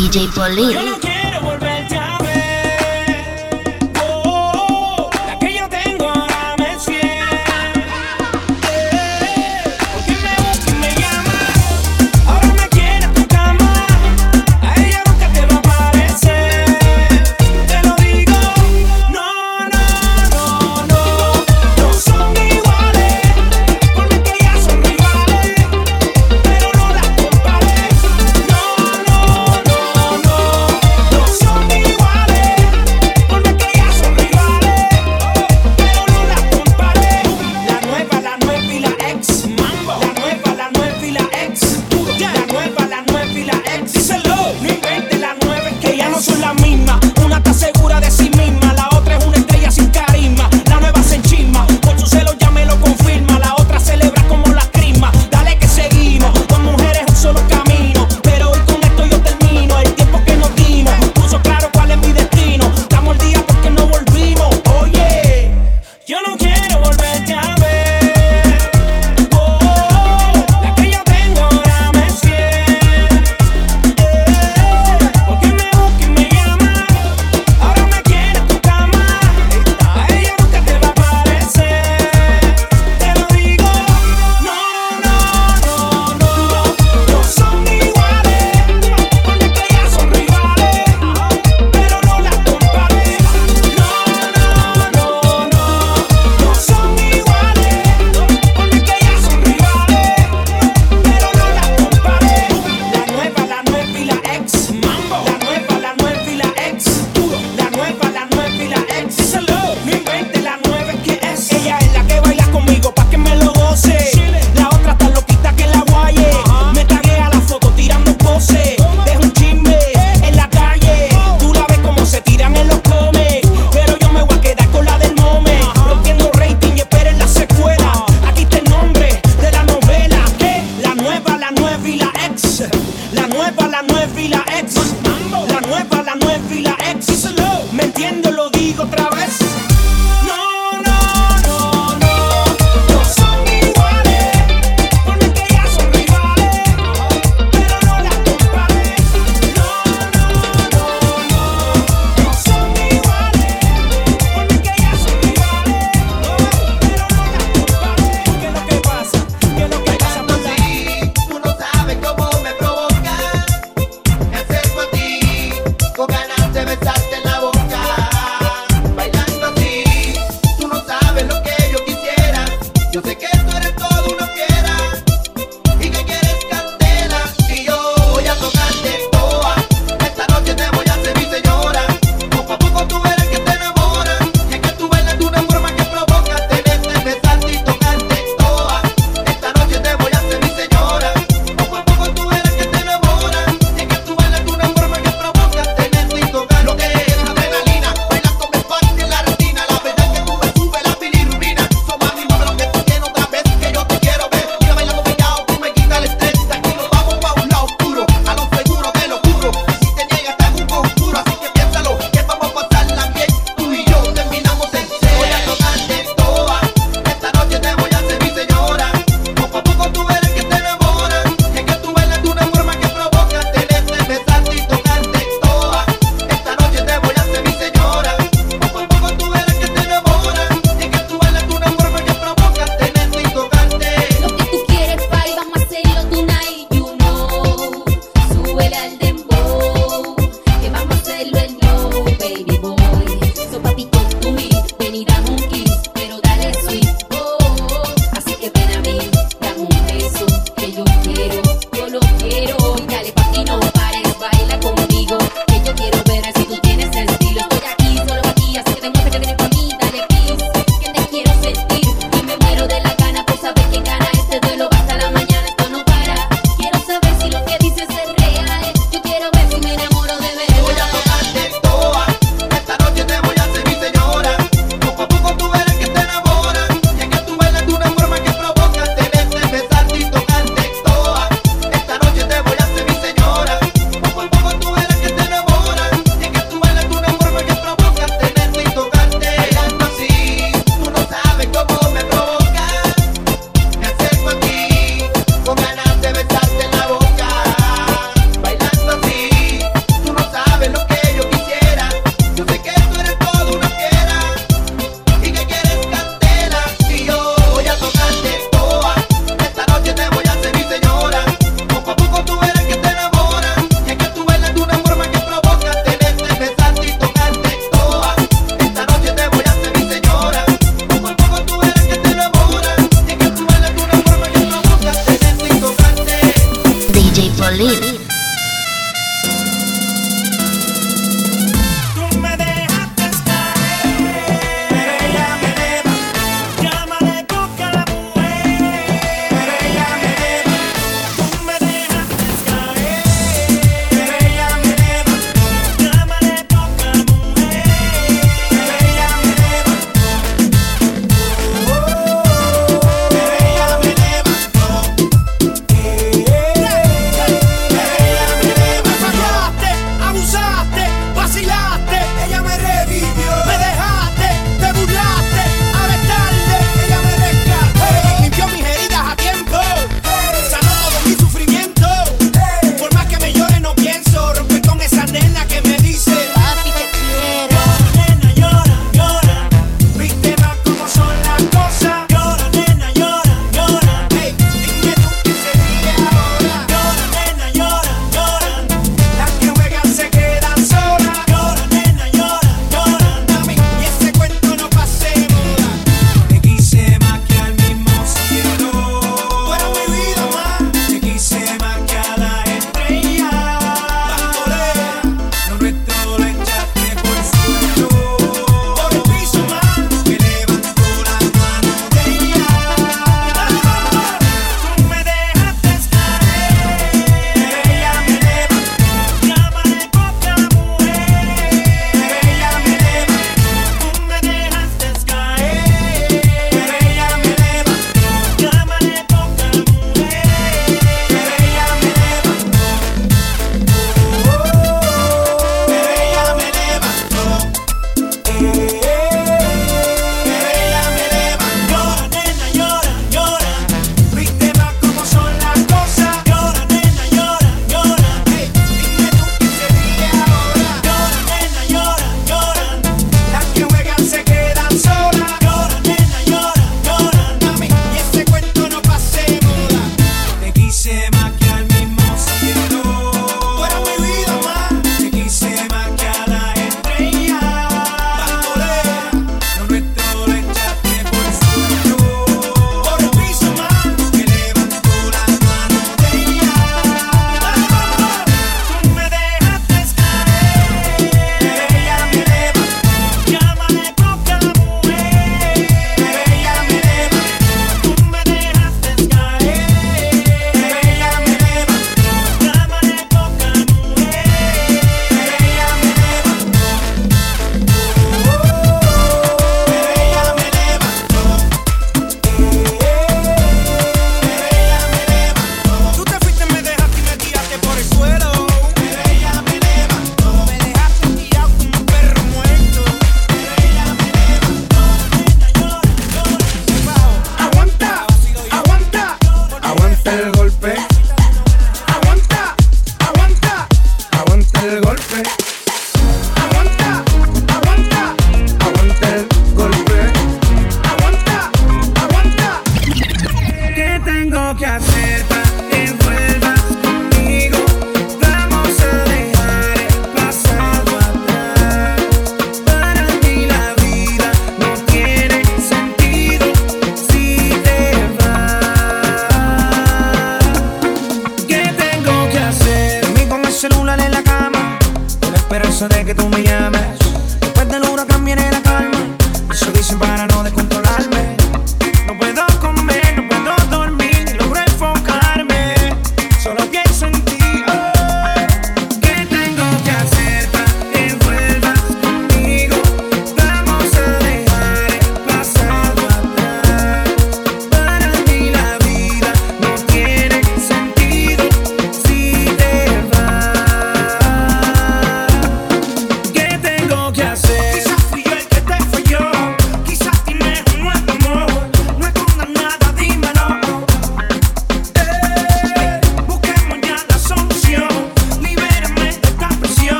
DJ Polly.